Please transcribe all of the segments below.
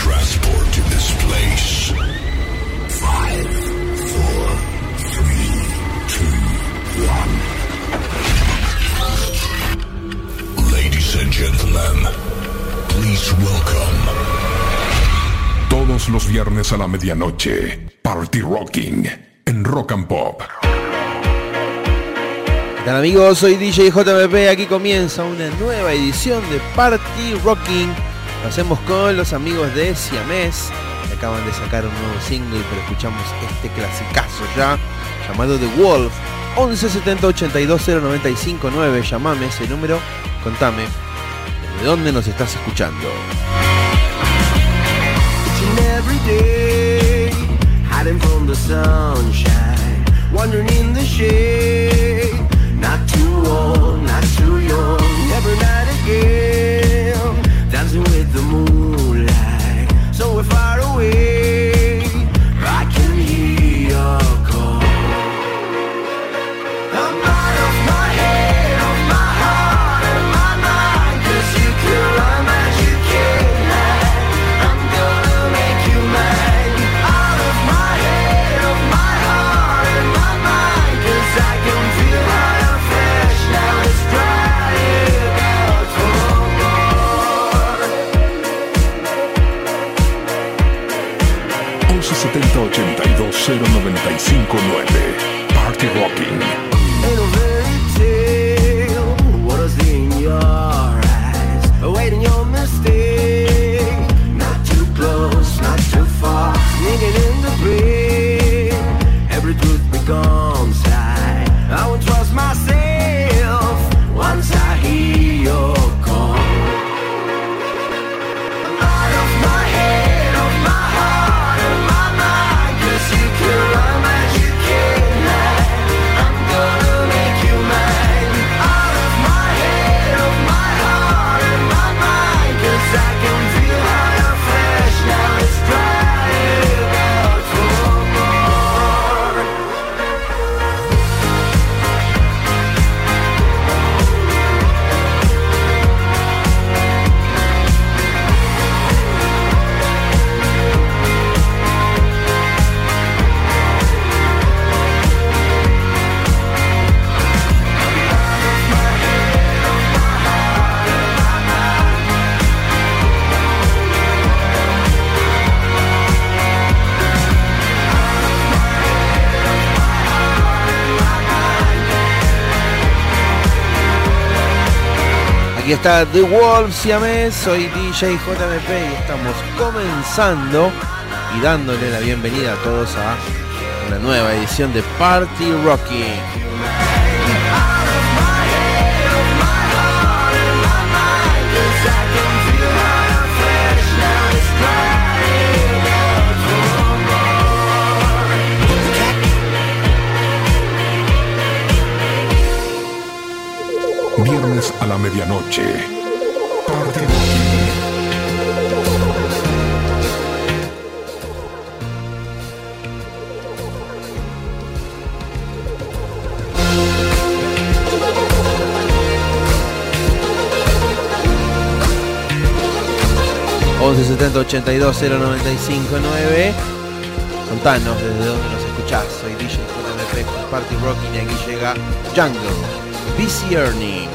Transported to this place. Five, four, three, two, one. Ladies and gentlemen, please welcome. Todos los viernes a la medianoche, Party Rocking en Rock and Pop. ¿Qué tal amigos? Soy DJ JBP, aquí comienza una nueva edición de Party Rocking. Lo hacemos con los amigos de Siamés, que acaban de sacar un nuevo single, pero escuchamos este clasicazo ya, llamado The Wolf. 11 70 82 095 9, llamame ese número, contame, ¿desde dónde nos estás escuchando? Not too old, not too young, every night again, dancing with the moonlight. So we're far away, I can hear your 82 095 9. Party Rocking. Aquí está The Wolf Siamés, soy DJ JMP y estamos comenzando y dándole la bienvenida a todos a una nueva edición de Party Rocking. Viernes a la medianoche. Party Rocking. Contanos 11 70 82 095 9. Contanos desde dónde nos escuchás. Soy DJ JMP con Party Rocking y aquí llega Jungle, BC Ernie.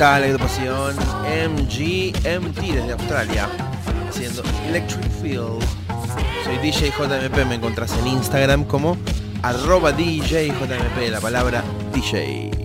Está la agrupación MGMT desde Australia haciendo Electric Field. Soy DJ JMP, me encontrás en Instagram como arroba DJ JMP, la palabra DJ.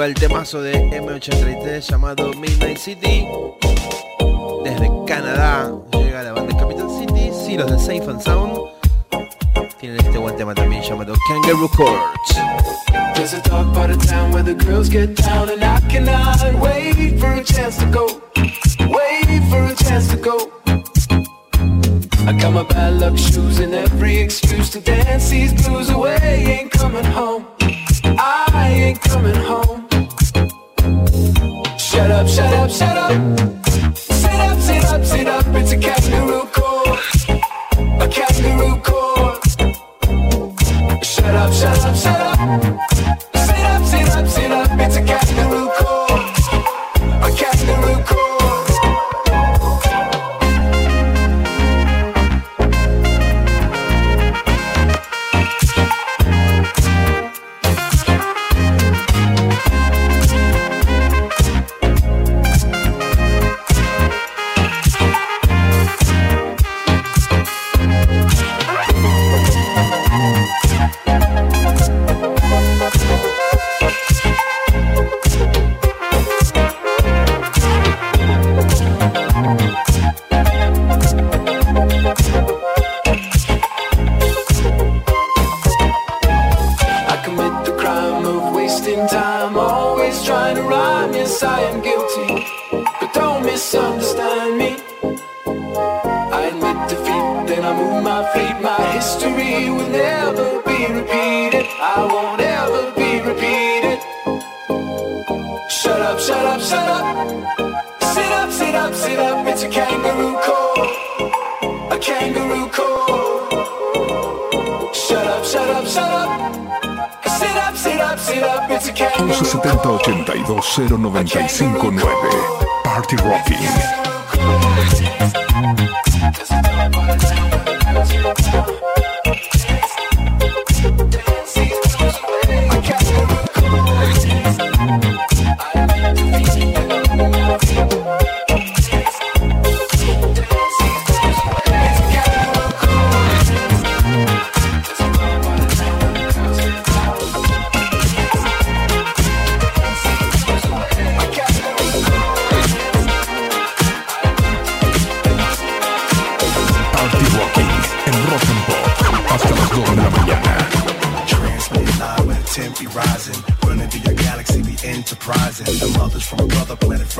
Se iba el temazo de M83 llamado Midnight City. Desde Canadá llega la banda Capital City. Sí, los de Safe and Sound. Tienen este buen tema también llamado Kangaroo Court. There's a dark part of town where the girls get down, and I cannot wait for a chance to go. Wait for a chance to go. I got my bad luck shoes and every excuse to dance these blues away. Ain't coming home. I ain't coming home.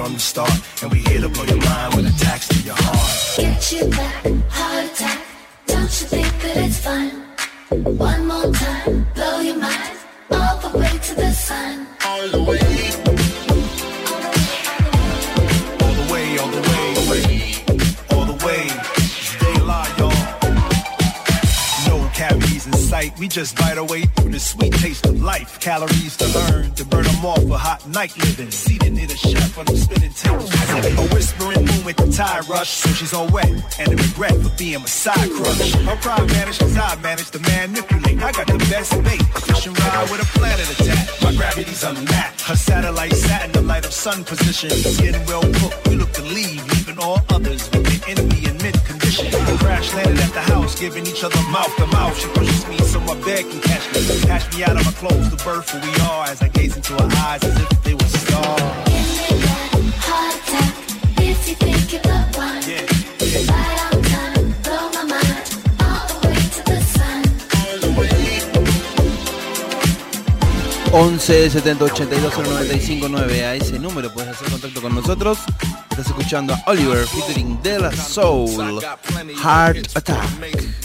From the start. And we here to blow your mind with attacks to your heart. Get you back, heart attack. Don't you think that it's fun? One more time, blow your mind all the way to the sun. All the way, all the way, all the way. All the way. All the way. Stay alive, y'all. No cavities in sight. We just bite our way through the sweet taste of life. Calories to earn, to burn them off for hot night living. Rush, so she's all wet. And a regret for being my side crush. Her pride as I managed to manipulate. I got the best bait. Fish and ride with a planet attack. My gravity's unmatched. Her satellite sat in the light of sun position. Skin well cooked, we look to leave, leaving all others with the enemy in mid condition. We crash landed at the house, giving each other mouth to mouth. She pushes me so my bed can catch me. Catch me out of my clothes, the birth who we are, as I gaze into her eyes as if they were stars. 11 70 82 095 9 a ese número puedes hacer contacto con nosotros. Estás escuchando a Oliver featuring De La Soul Heart Attack.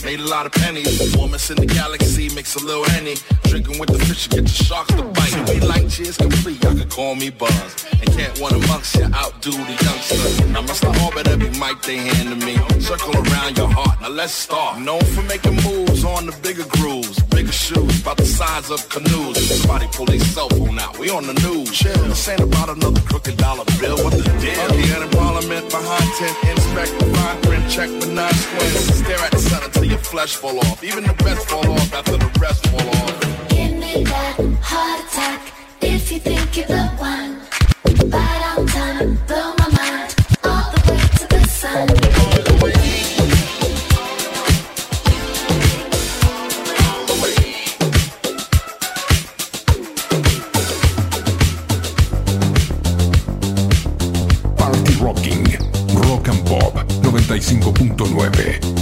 Made a lot of pennies. In the galaxy a little henny. Drinking with the fish, get the sharks to bite. We like cheers complete, y'all can call me Buzz. And can't one amongst you outdo the youngster. Now must orbit every mic they hand to me. Circle around your heart, now let's start. Known for making moves on the bigger grooves. Bigger shoes, about the size of canoes. Somebody pull their cell phone out, we on the news. Chill, this ain't about another crooked dollar bill. What the deal? In Parliament, behind 10, inspect the fine print, check but not squint. Stare at the sun until your flesh fall off. Even the best fall off after the rest fall off. Give me that heart attack if you think you're the one. Right on time, blow my 95.9.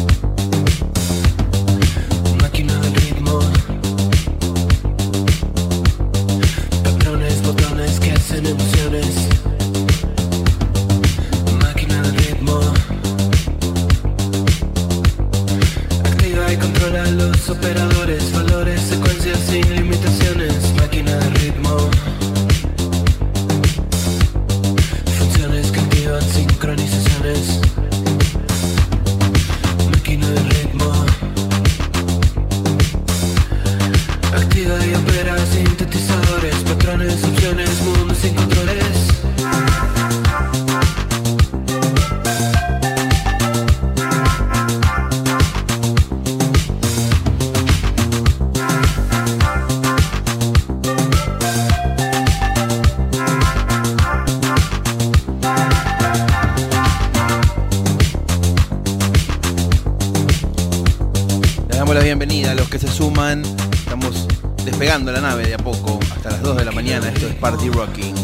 City Rocking.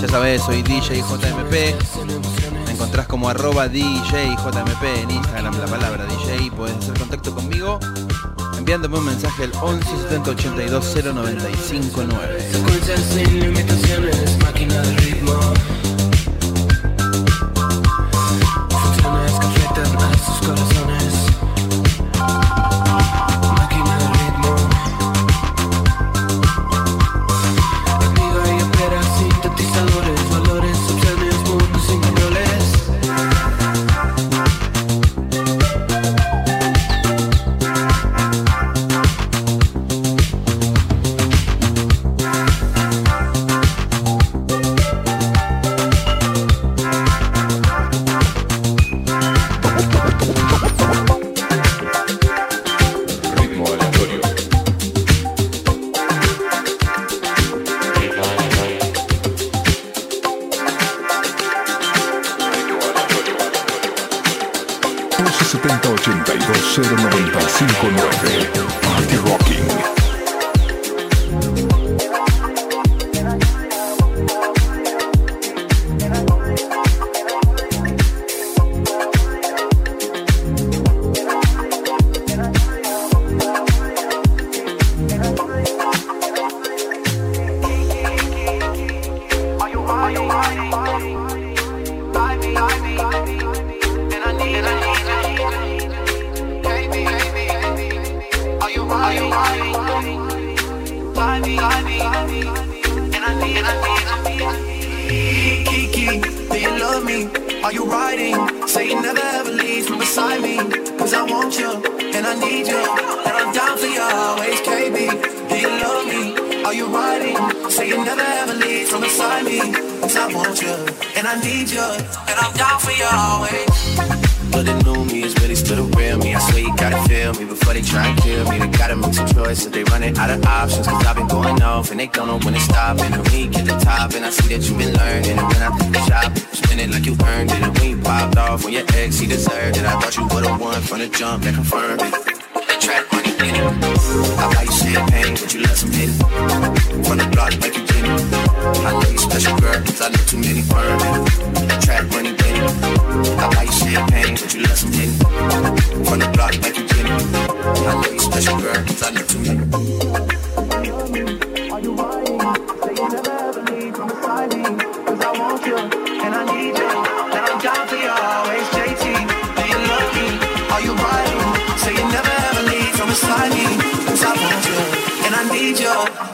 Ya sabes, soy DJ JMP. Me encontrás como arroba DJ JMP en Instagram la palabra DJ. Puedes hacer contacto conmigo enviándome un mensaje al 11 70 82 095 máquina de ritmo.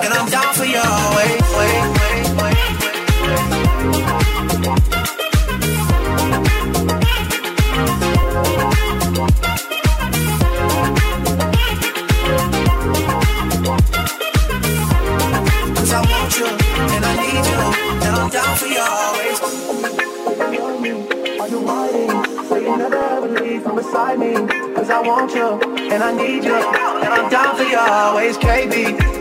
and I'm down for you always. I want you and I need you I'm down for you. Are you hiding? You never leave from beside cause I want you. And I need you. And I'm down for you always, KB.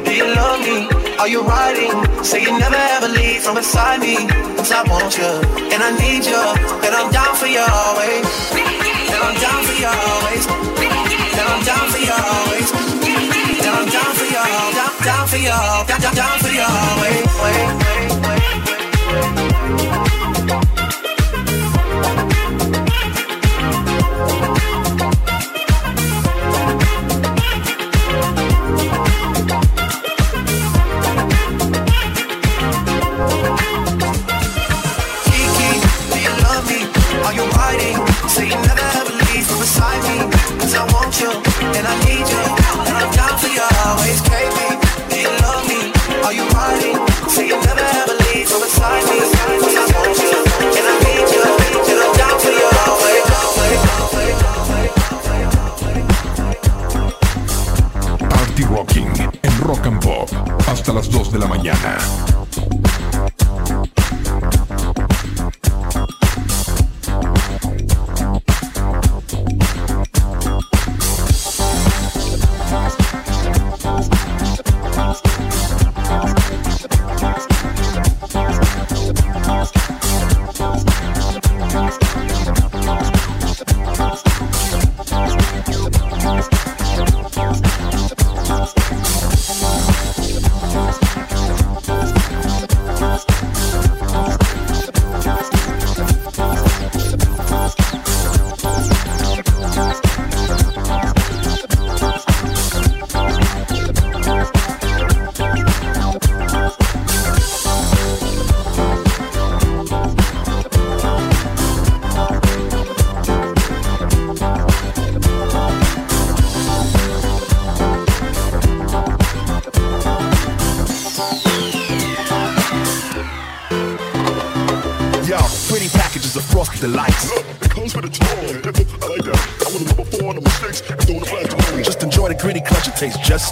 Do you love me? Are you riding? Say you never ever leave from beside me. Cause I want you, and I need you, and I'm down for you always. And I'm down for you always. And I'm down for you always. And I'm down for you, down, down for you, down, down, down for you always. Wait, wait, wait.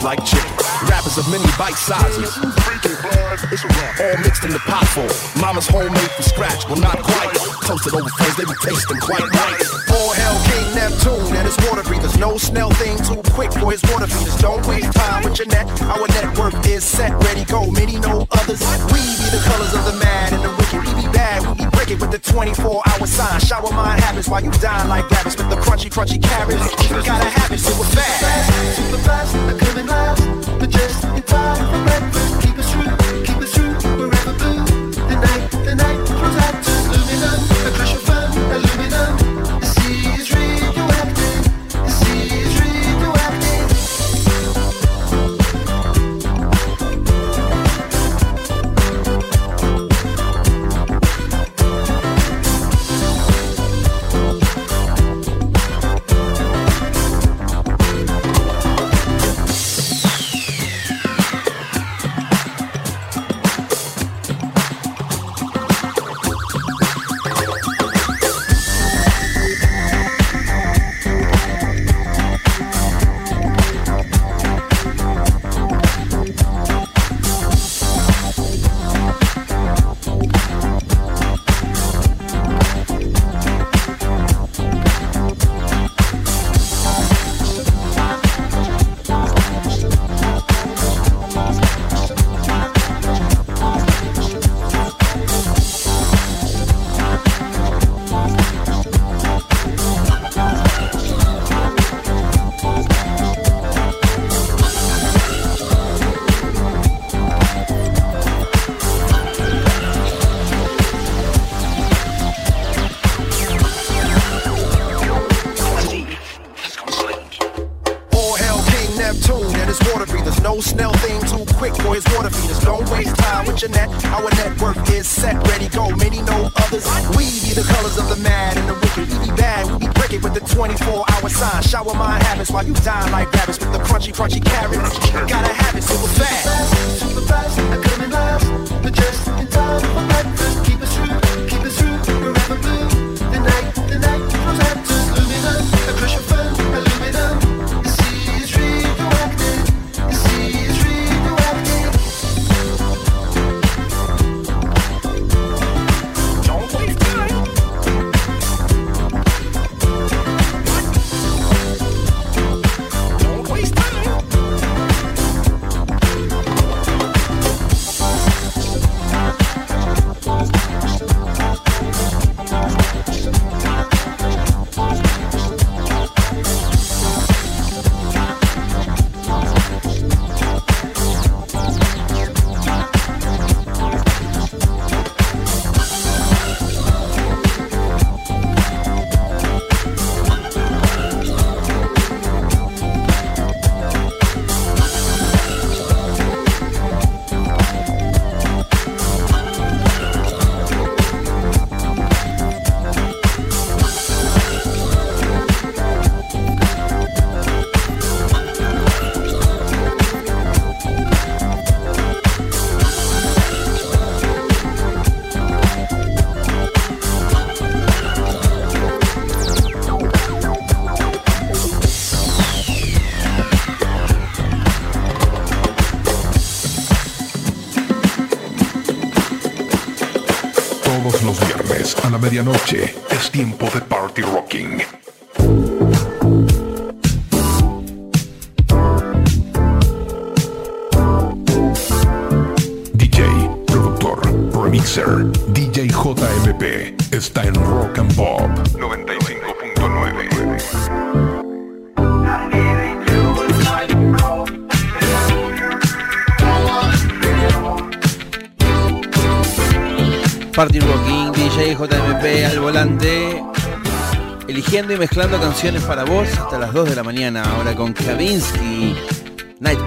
Like chicken. Rappers of many bite sizes, all mixed in the pot full. Mama's homemade from scratch, well not quite. Toasted over friends, they be tasting quite right. All hell King Neptune and his water breathers. No snail thing too quick for his water feeders. Don't waste time with your net. Our network is set, ready, go. Many know others. We be the colors of the mad and the wicked. We be bad, we be breaking with the 24 hour sign. Shower mind habits while you dine like rabbits with the crunchy, crunchy carrots. Gotta have it super fast. Super fast, just es tiempo de Party Rocking. JMP al volante, eligiendo y mezclando canciones para vos hasta las 2 de la mañana, ahora con Kavinsky, Night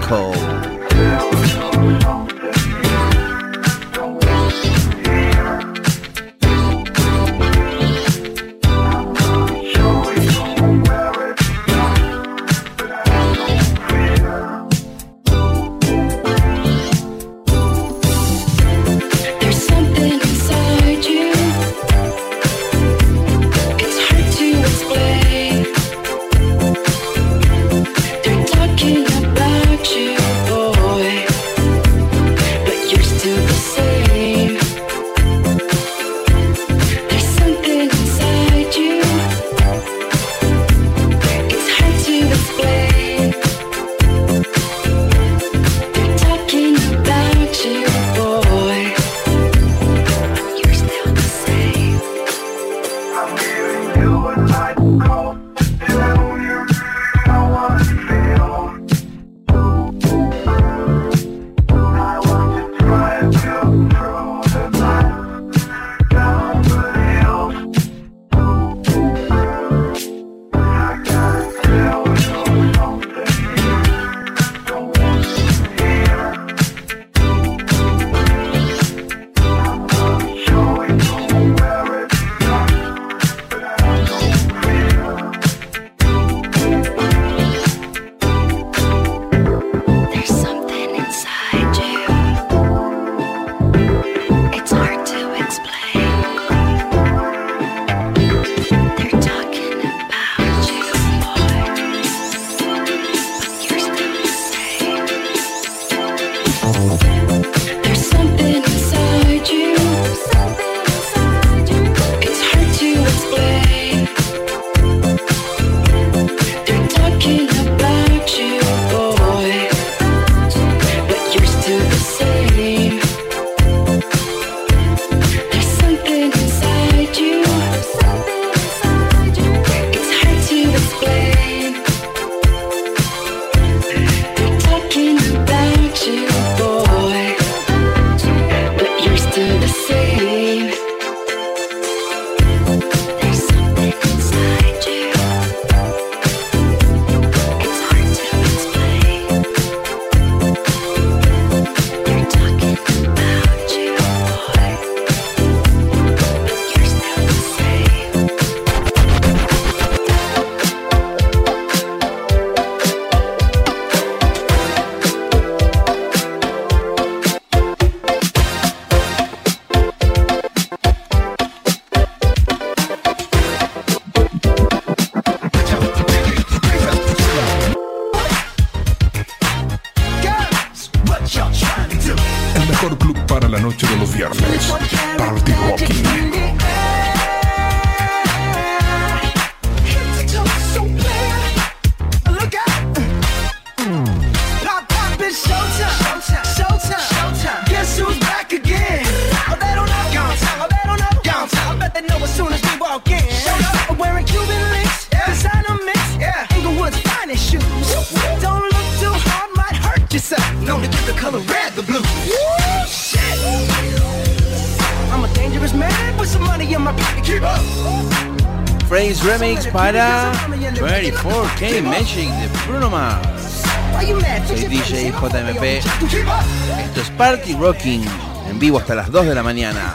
Rocking, en vivo hasta las 2 de la mañana.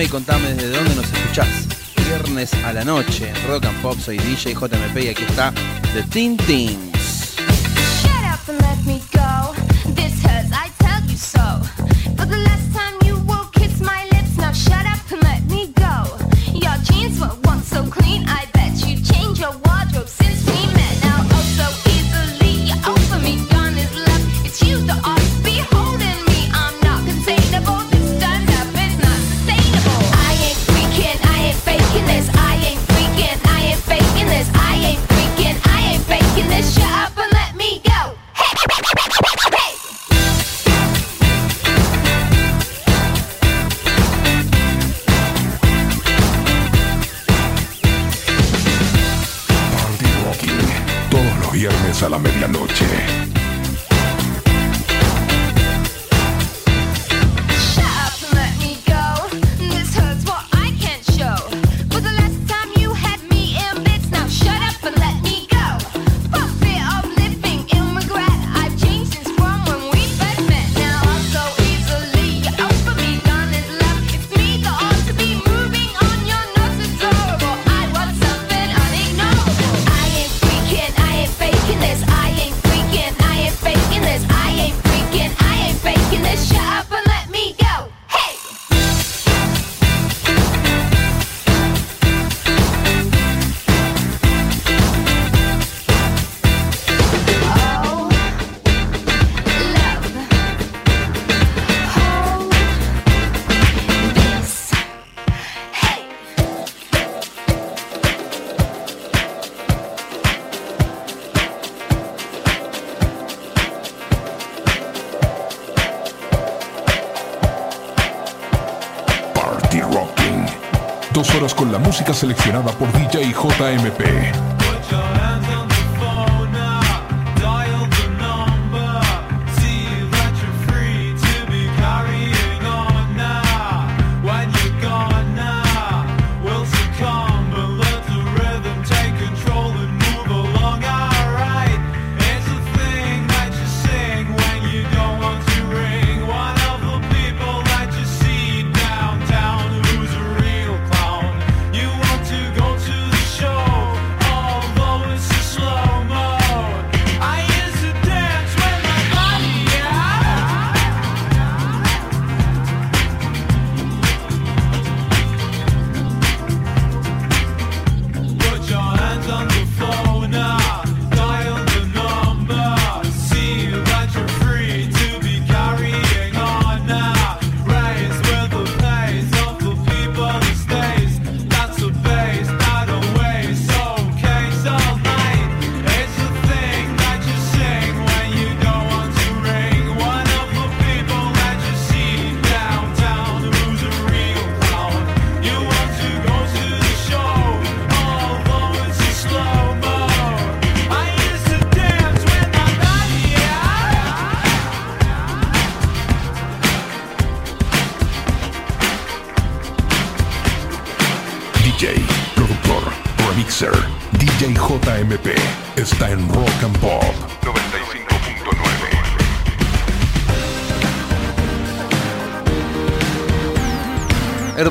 Y contame desde dónde nos escuchás. Viernes a la noche, Rock and Pop, soy DJ JMP y aquí está The Tin Tin. seleccionada por DJ JMP.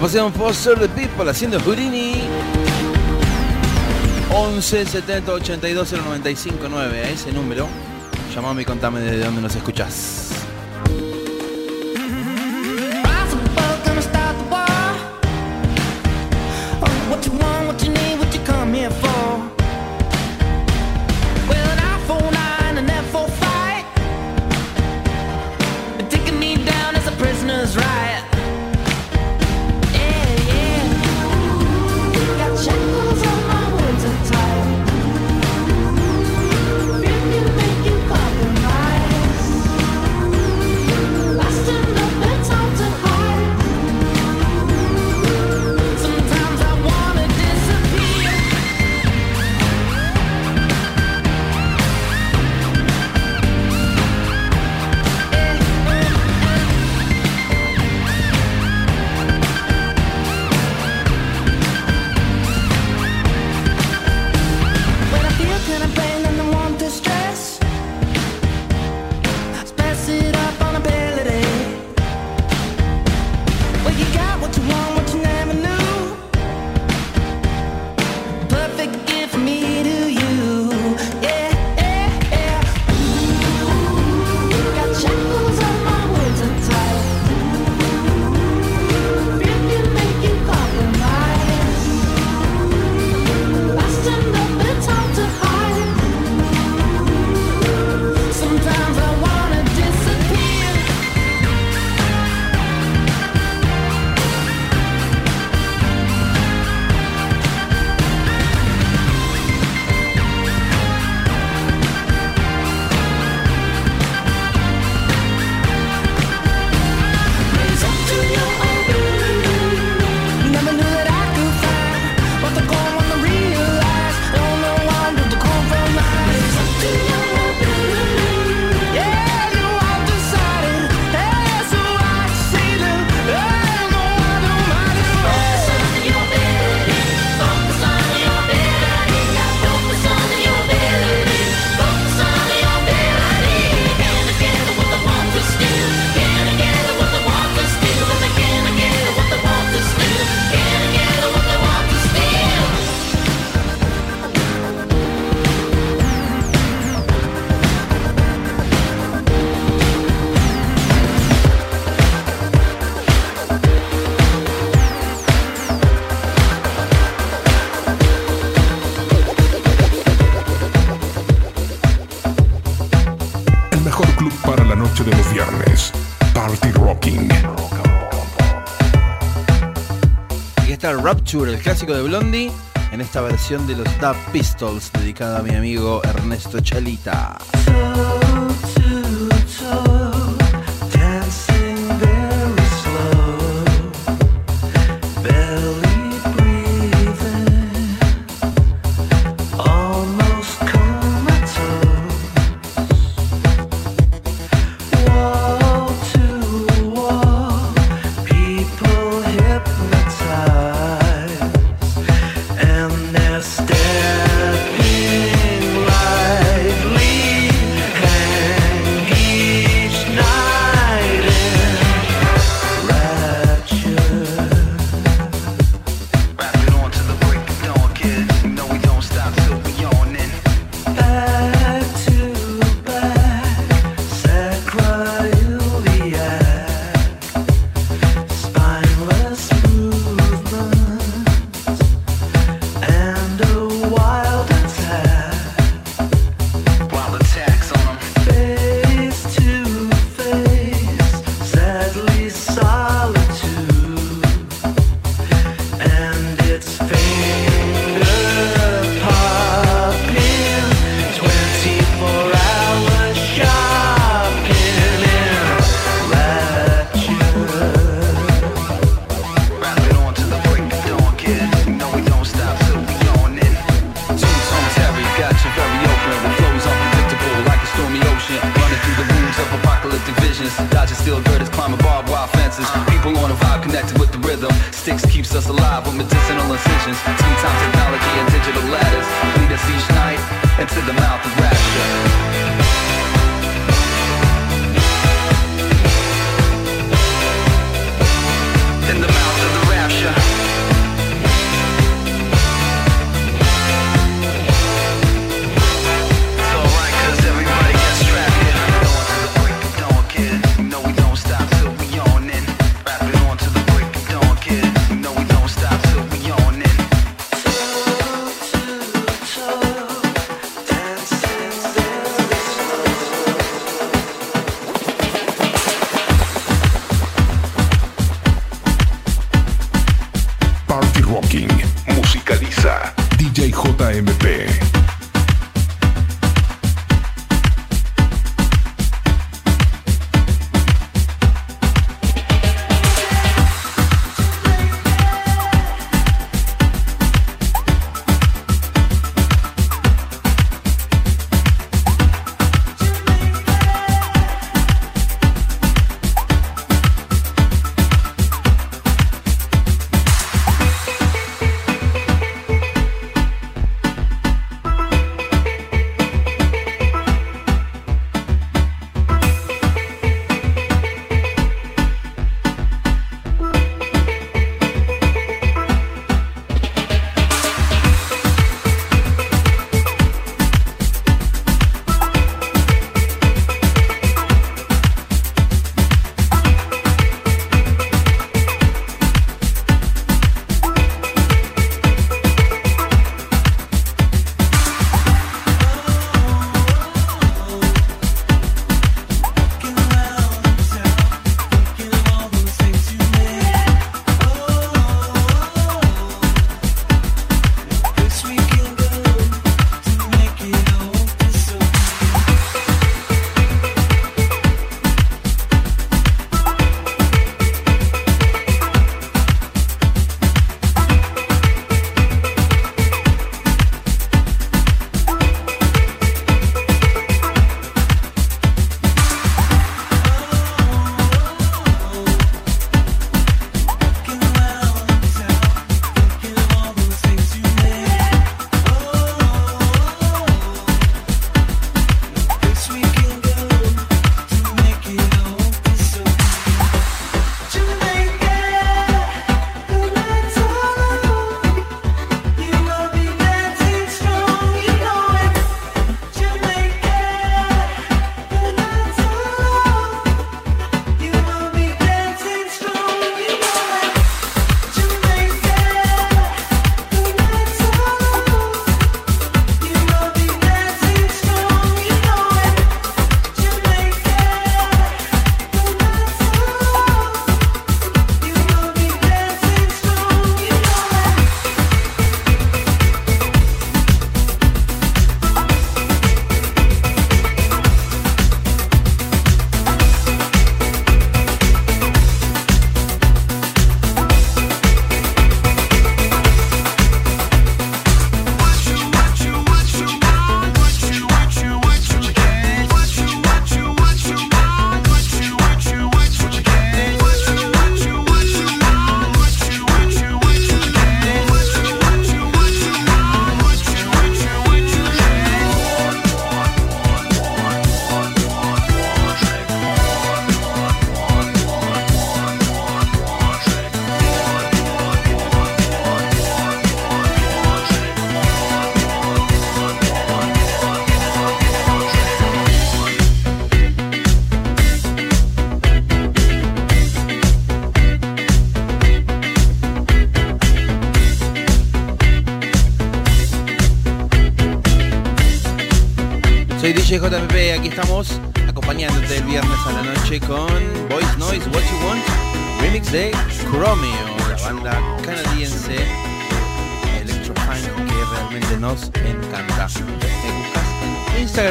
Sean Foster the People haciendo Houdini. 11 70 82 095 9, a ese número. Llamame y contame desde dónde nos escuchás. El clásico de Blondie, en esta versión de los Dub Pistols dedicada a mi amigo Ernesto Chalita.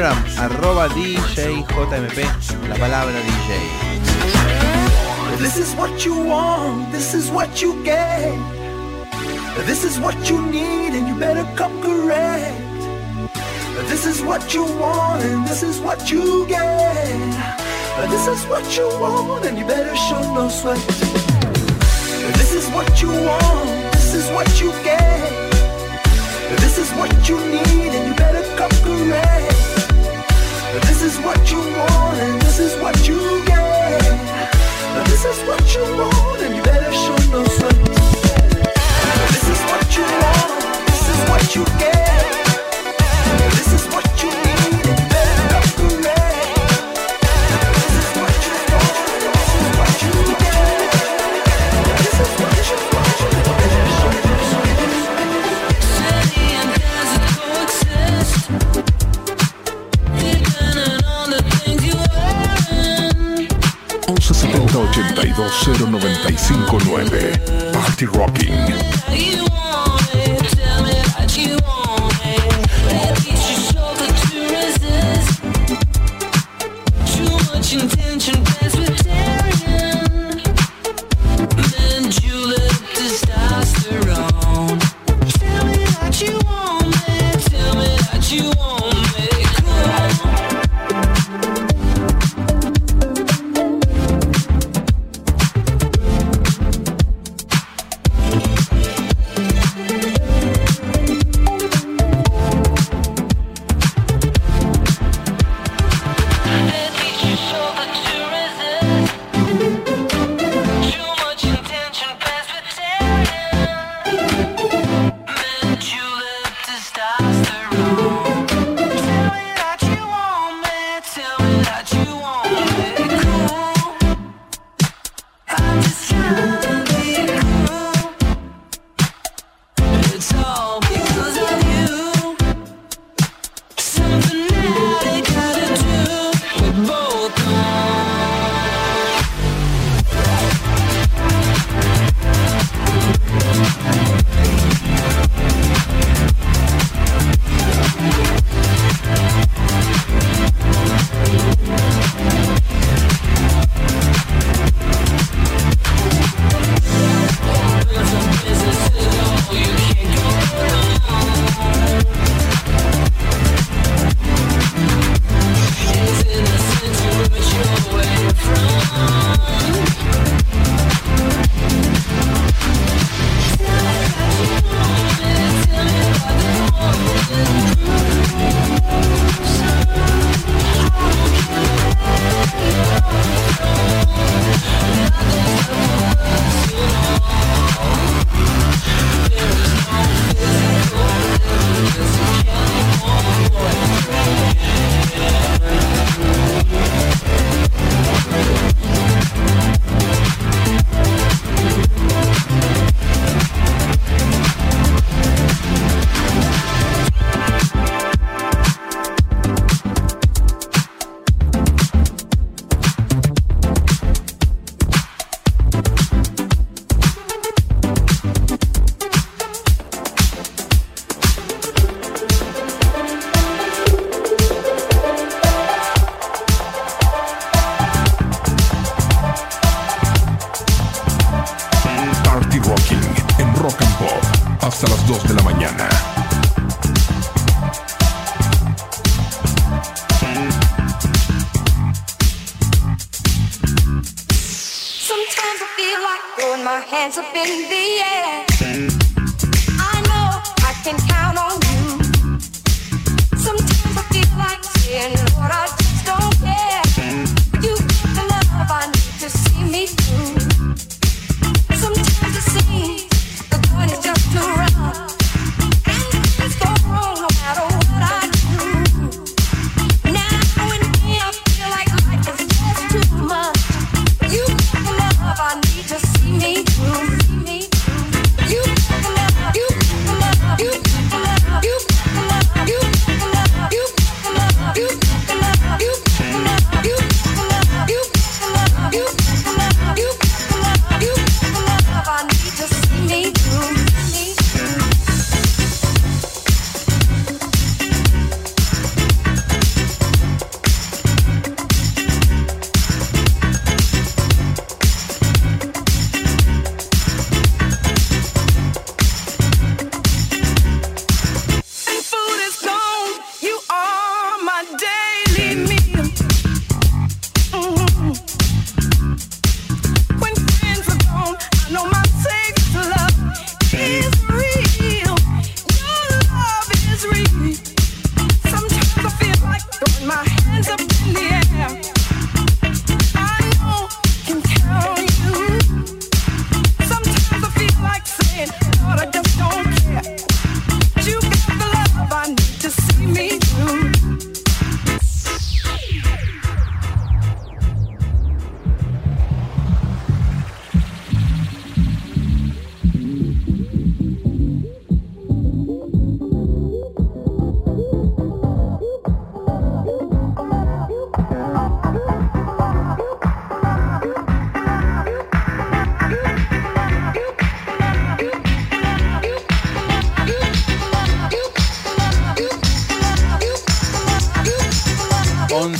Instagram, arroba DJJMP, la palabra DJ. This is what you want, this is what you get. This is what you need and you better come correct. This is what you want and this is what you get. This is what you want and you better show no sweat. This is what you want, this is what you get. This is what you need and you better come correct. This is what you want, and this is what you get. This is what you want, and you better show no. This is what you want, this is what you get. 00959. Party Rocking.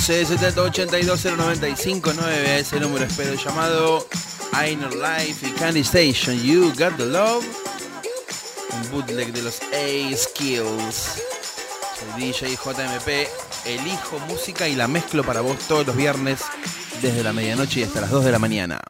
11 70 82 095 es el número espero llamado Inner Life y Candy Station. You got the love. Un bootleg de los A Skills. Soy DJ JMP. Elijo música y la mezclo para vos todos los viernes desde la medianoche y hasta las 2 de la mañana.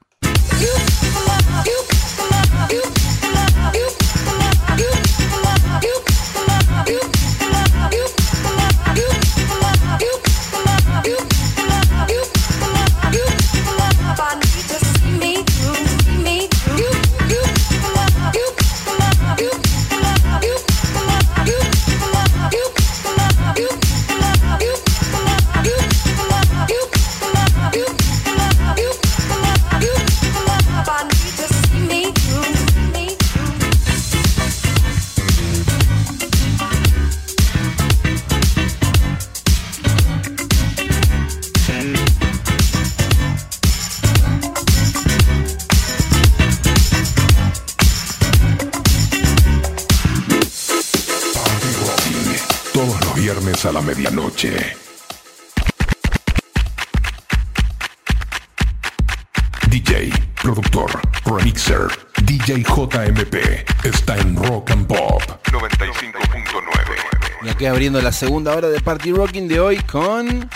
que abriendo la segunda hora de Party Rocking de hoy con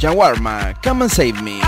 Jaguarma, Come and Save Me.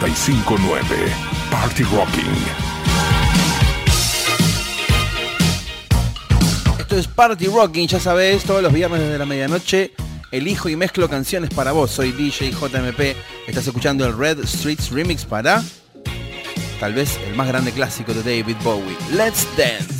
959 Party Rocking. Esto es Party Rocking, ya sabés, todos los viernes desde la medianoche elijo y mezclo canciones para vos. Soy DJ JMP, estás escuchando el Red Streets Remix para tal vez el más grande clásico de David Bowie, Let's Dance.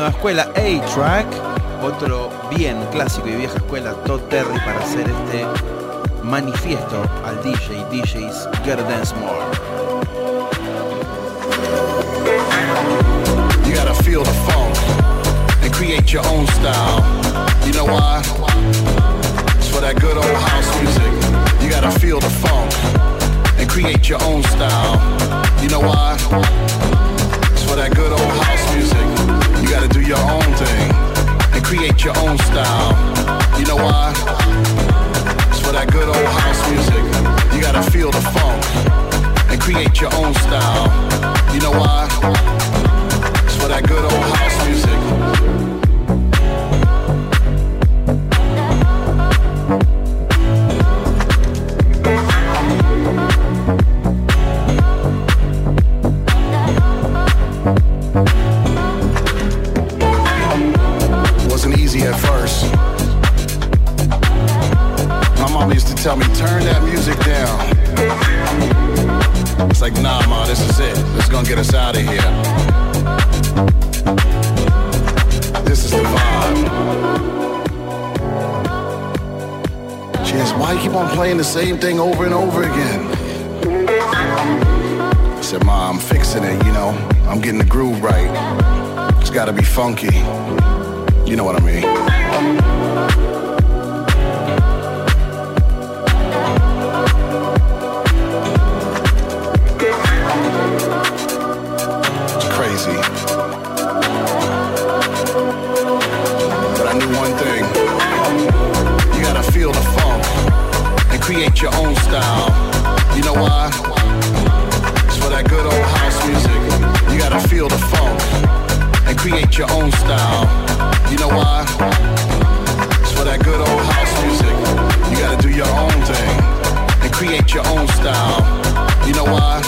nueva escuela, A-Track. Otro bien clásico y vieja escuela, Todd Terry, para hacer este manifiesto al DJ, DJs Get Dance More. Why you keep on playing the same thing over and over again? I said, Ma, I'm fixing it, you know. I'm getting the groove right. It's gotta be funky. You know what I mean. Create your own style. You know why? It's for that good old house music. You gotta feel the funk and create your own style. You know why? It's for that good old house music. You gotta do your own thing and create your own style. You know why?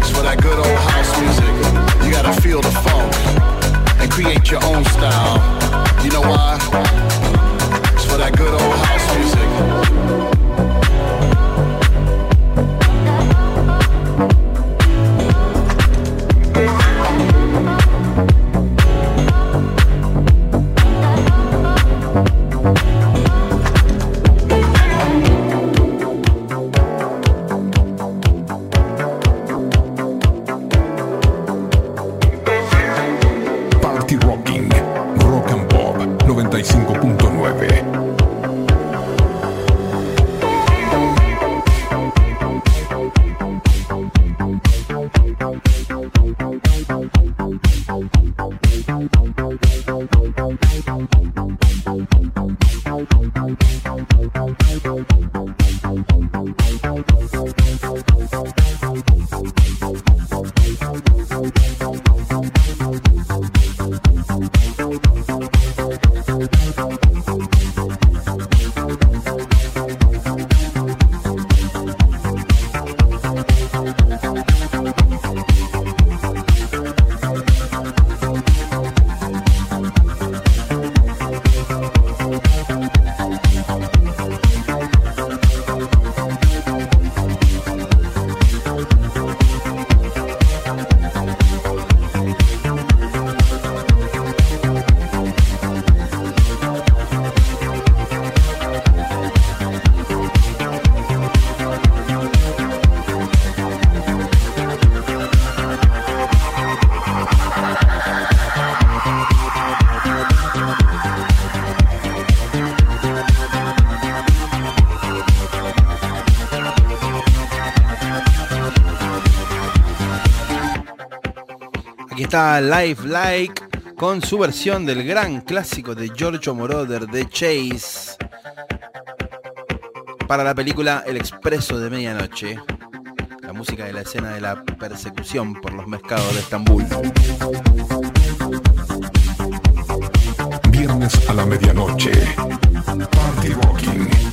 It's for that good old house music. You gotta feel the funk and create your own style. You know why? For that good old house music. Está Life Like con su versión del gran clásico de Giorgio Moroder de Chase para la película El Expreso de Medianoche. La música de la escena de la persecución por los mercados de Estambul. Viernes a la medianoche. Party Rocking.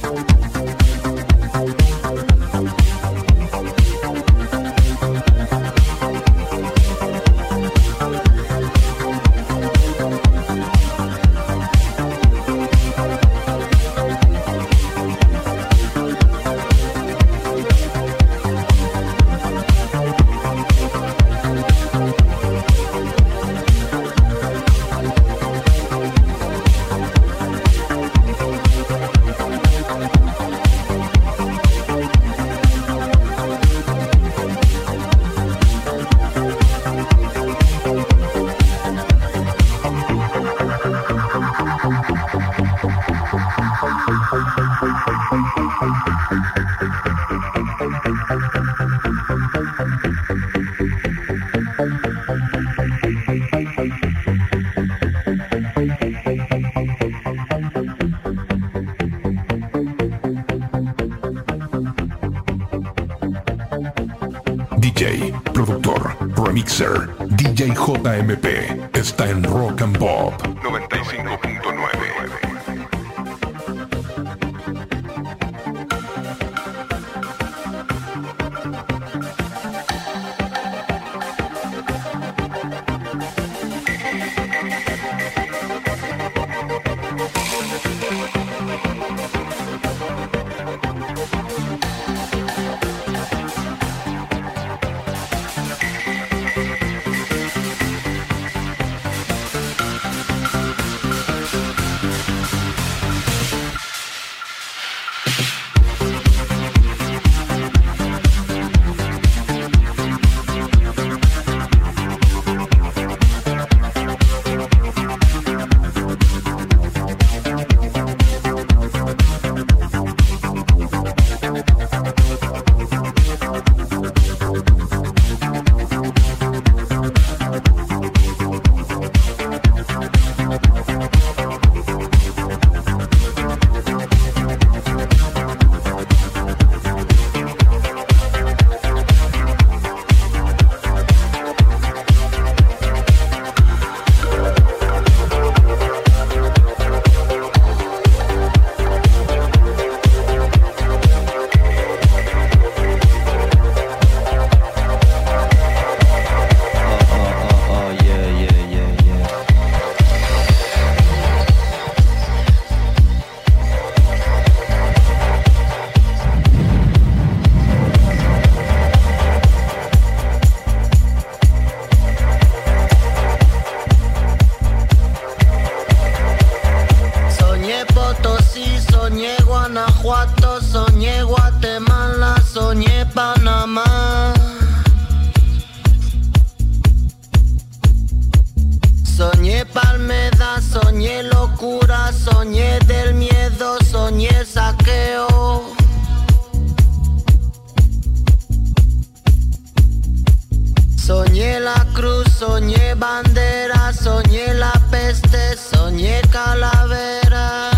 cruz, soñé bandera, soñé la peste, soñé calavera.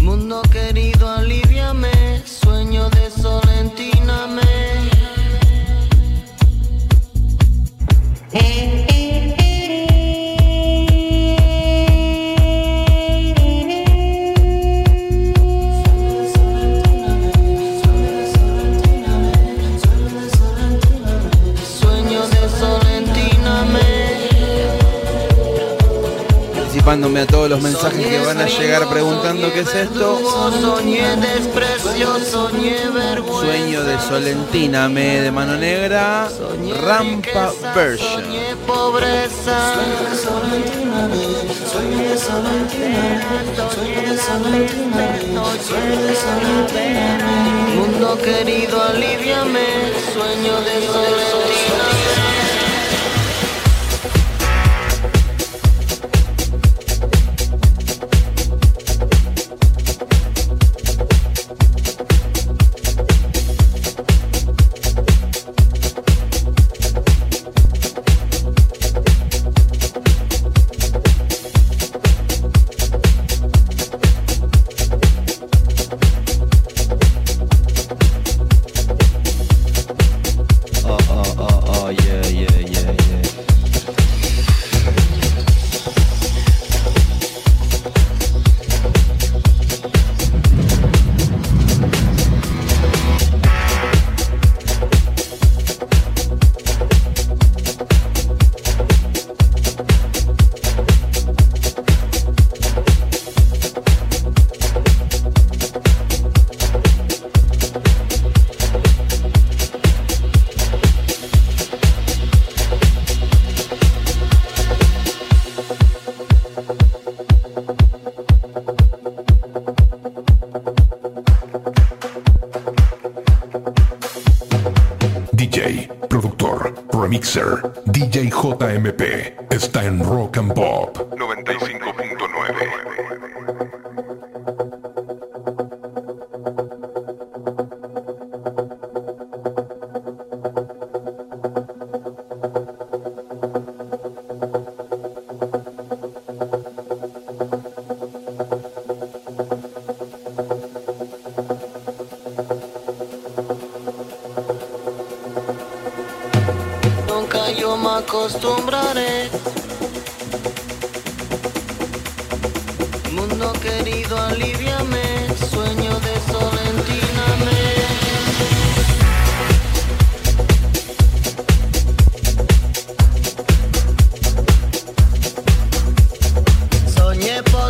Mundo querido, aliviame, sueño de solentíname. antipándome a todos los mensajes que van a llegar preguntando qué es esto. Sueño de Solentina, me de mano negra, rampa version. Mundo querido, aliviame, sueño de Solentina.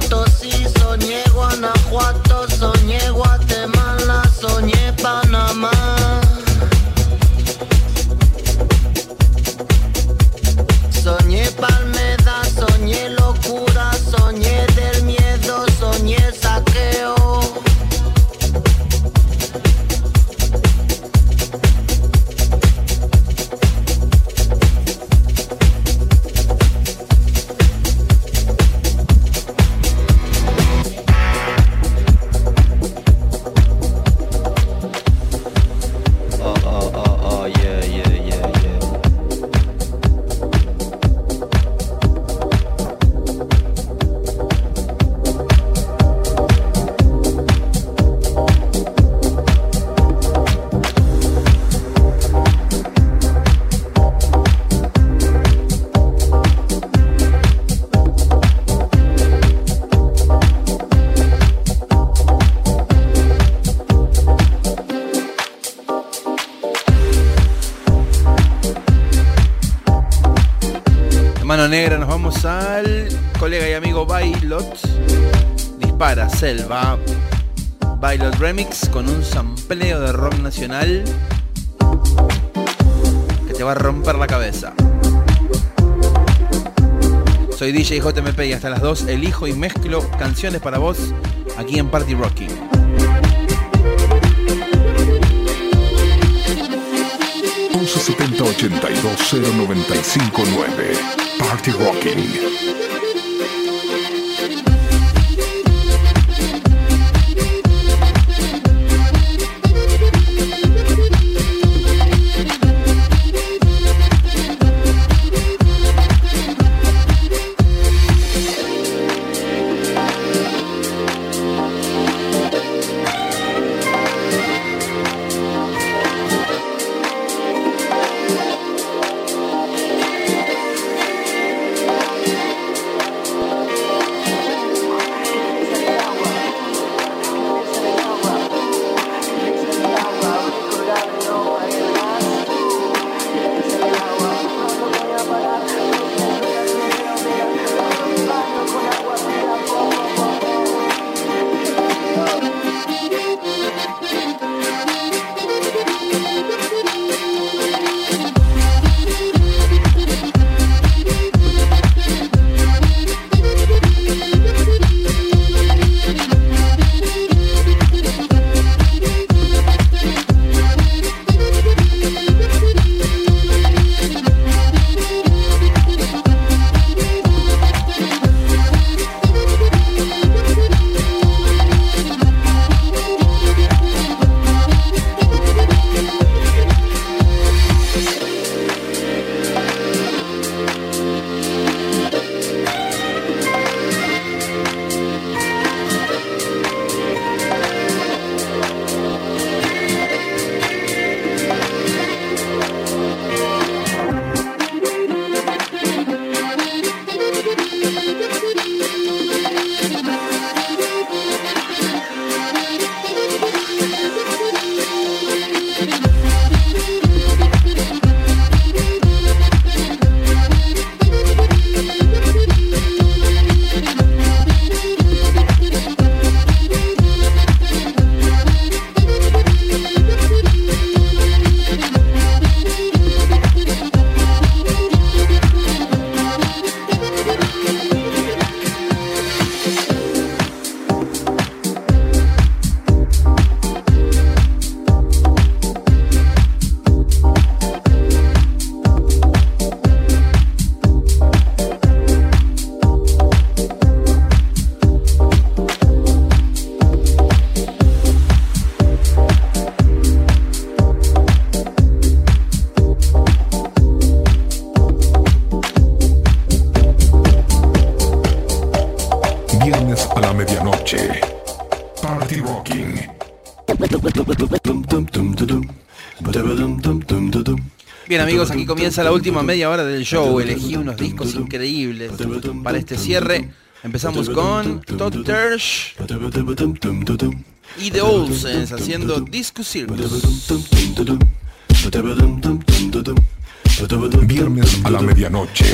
Potosí, soñé Guanajuato, soñé Guatemala, soñé Panamá. selva. Bailot Remix con un sampleo de rock nacional que te va a romper la cabeza. Soy DJ JMP y hasta las 2 elijo y mezclo canciones para vos aquí en Party Rocking. Party Rocking. aquí comienza la última media hora del show. Elegí unos discos increíbles para este cierre. Empezamos con Todd Tersh y The Olsens haciendo Disco Circus. A la medianoche.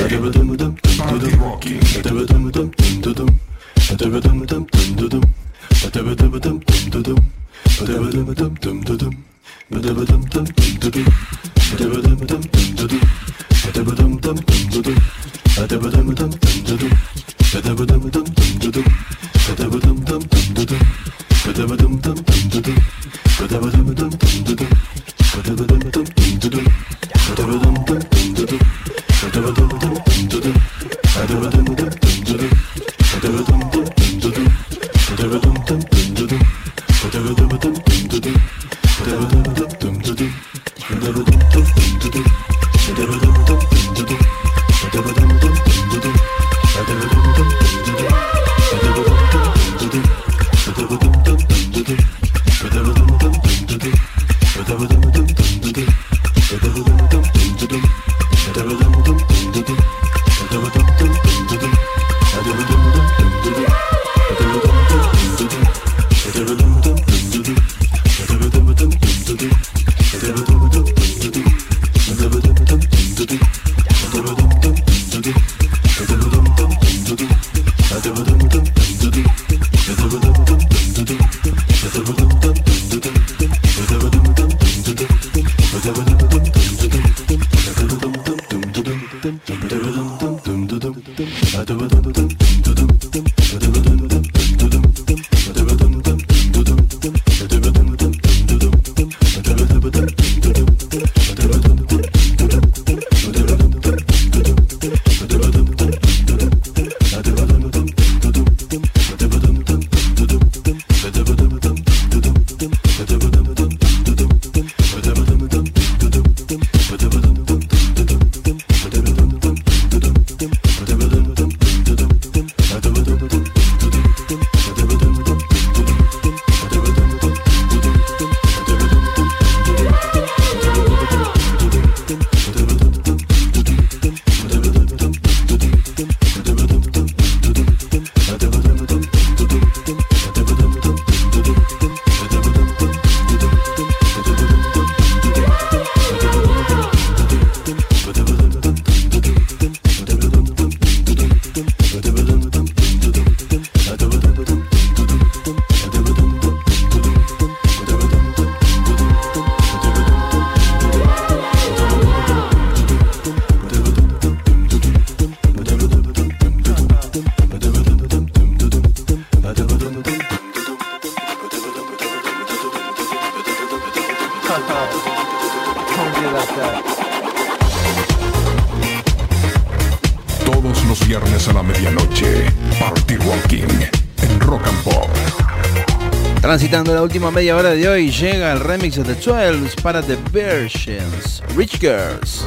la última media hora de hoy llega el remix de The 12 para The Versions Rich Girls.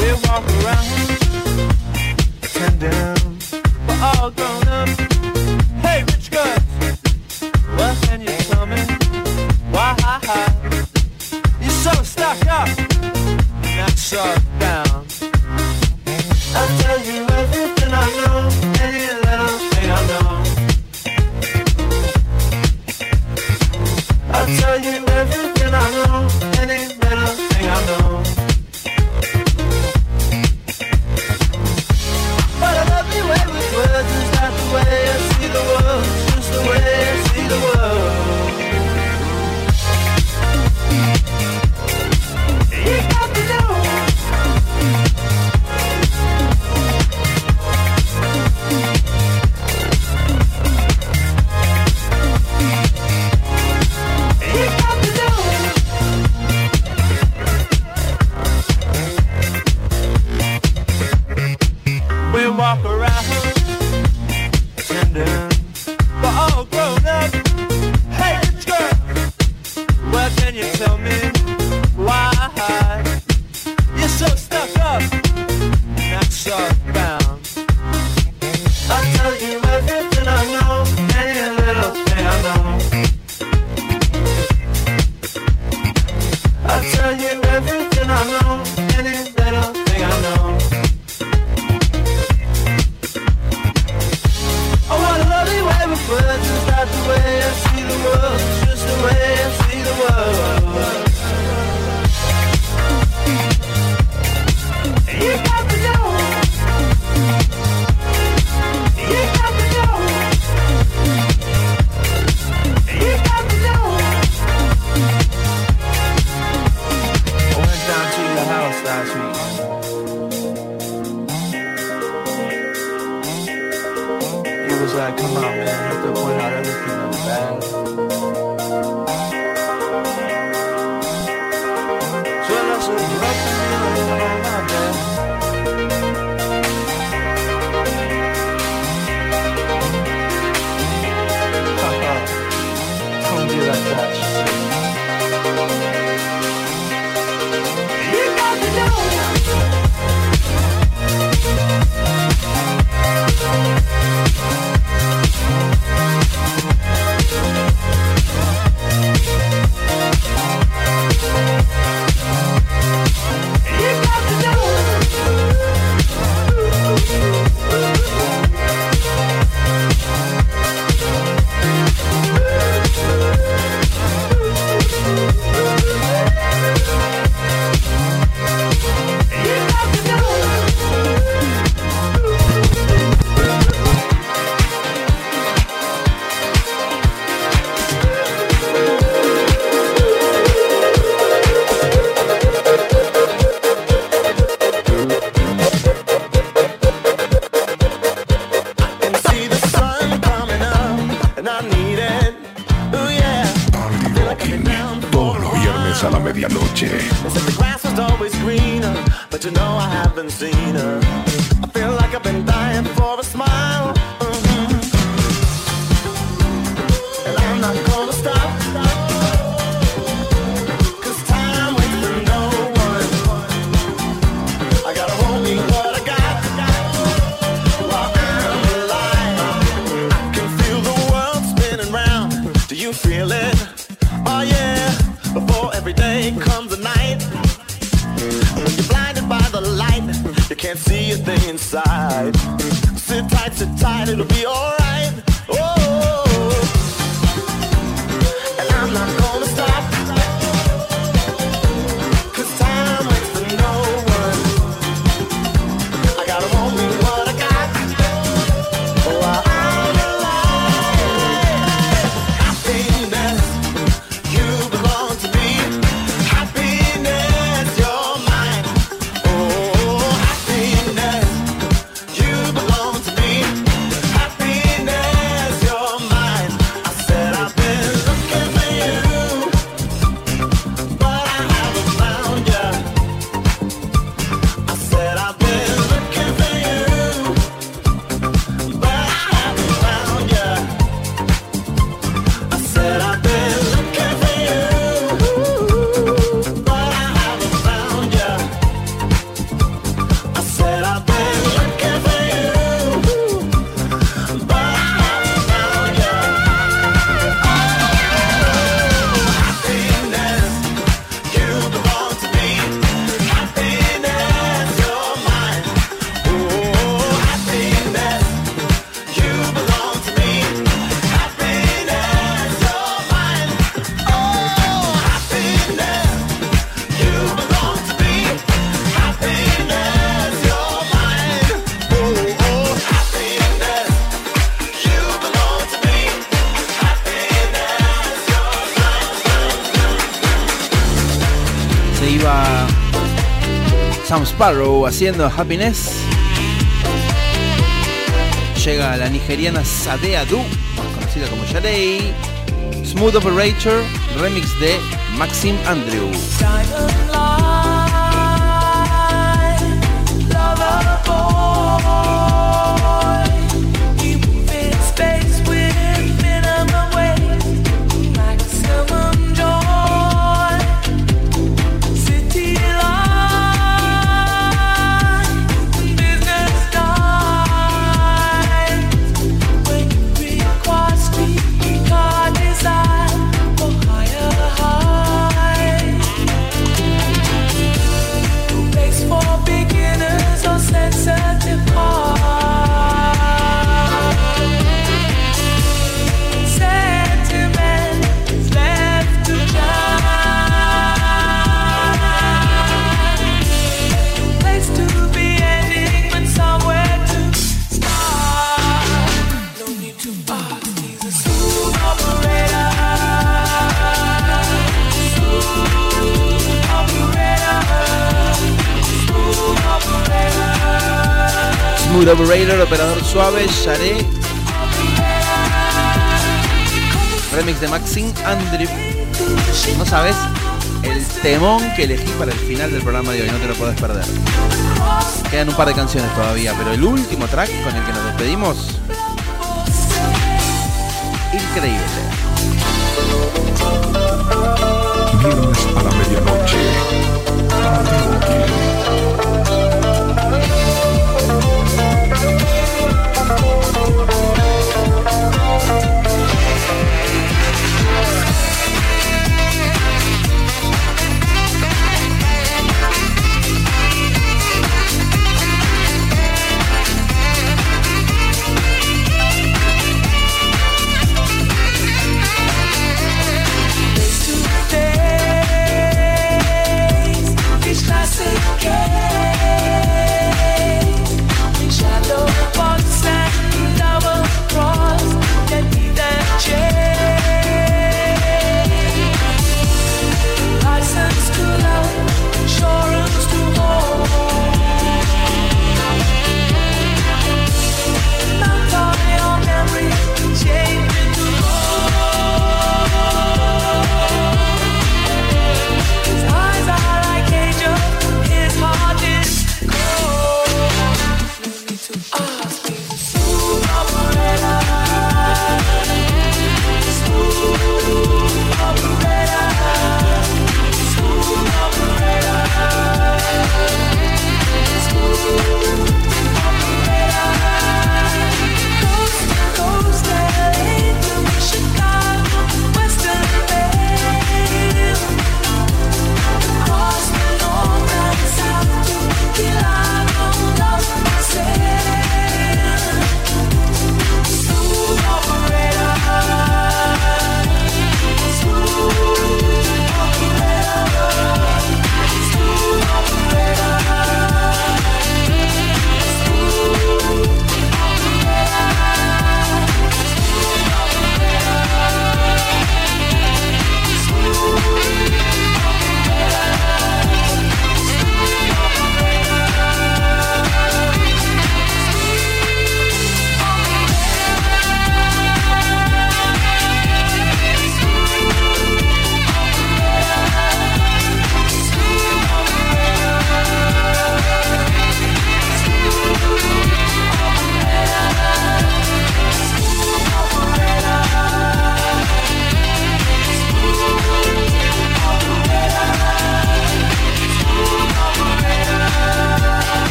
Sparrow haciendo Happiness. Llega la nigeriana Sadea Du, más conocida como Shadei. Smooth Operator, remix de Maxim Andrew. Smooth Operator, operador suave, Share. Remix de Maxim Andrew. No sabes el temón que elegí para el final del programa de hoy, no te lo puedes perder. Quedan un par de canciones todavía, pero el último track con el que nos despedimos. Increíble.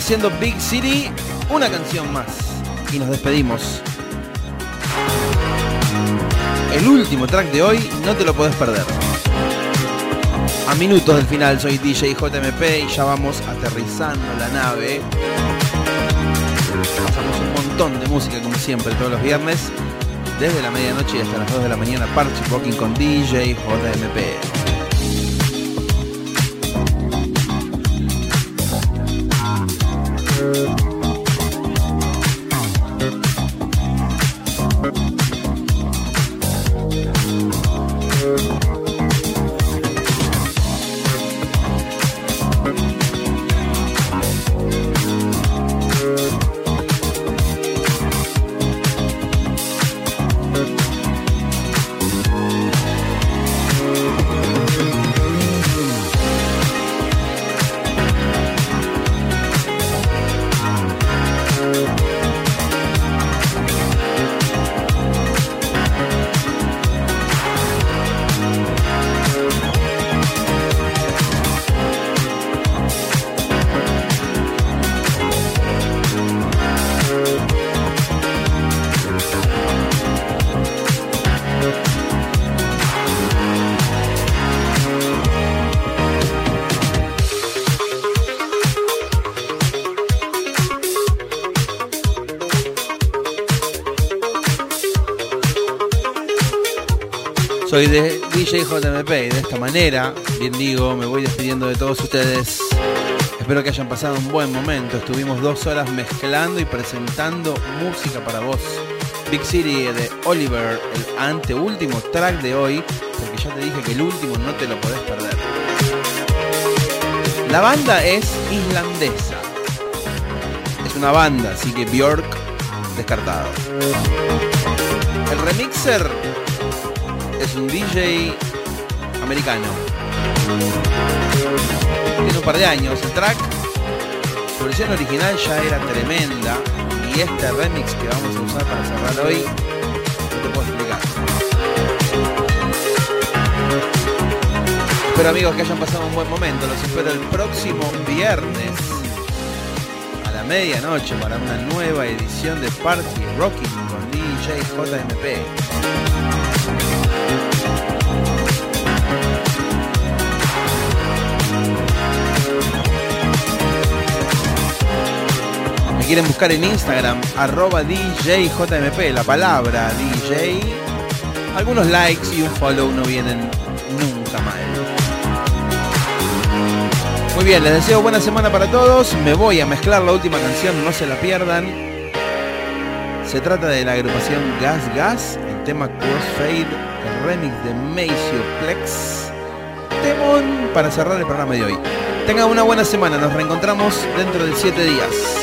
Haciendo Big City. Una canción más. Y nos despedimos. El último track de hoy no te lo podés perder. A minutos del final soy DJ JMP y ya vamos aterrizando la nave. Pasamos un montón de música como siempre todos los viernes. Desde la medianoche hasta las 2 de la mañana Party Rocking con DJ JMP. De DJ JMP y de esta manera, bien digo, me voy despidiendo de todos ustedes. Espero que hayan pasado un buen momento. Estuvimos dos horas mezclando y presentando música para vos. Big City de Oliver, el anteúltimo track de hoy, porque ya te dije que el último no te lo podés perder. La banda es islandesa. Es una banda, así que Björk descartado. El remixer un DJ americano. Tiene un par de años. El track, su versión original ya era tremenda. Y este remix que vamos a usar para cerrar hoy, no te puedo explicar. Espero amigos que hayan pasado un buen momento. Los espero el próximo viernes a la medianoche para una nueva edición de Party Rocking con DJ JMP. Quieren buscar en Instagram, arroba DJJMP, la palabra DJ. Algunos likes y un follow no vienen nunca mal. Muy bien, les deseo buena semana para todos. Me voy a mezclar la última canción, no se la pierdan. Se trata de la agrupación Gas Gas, el tema Crossfade, el remix de Maceo Plex. Temón para cerrar el programa de hoy. Tengan una buena semana, nos reencontramos dentro de 7 días.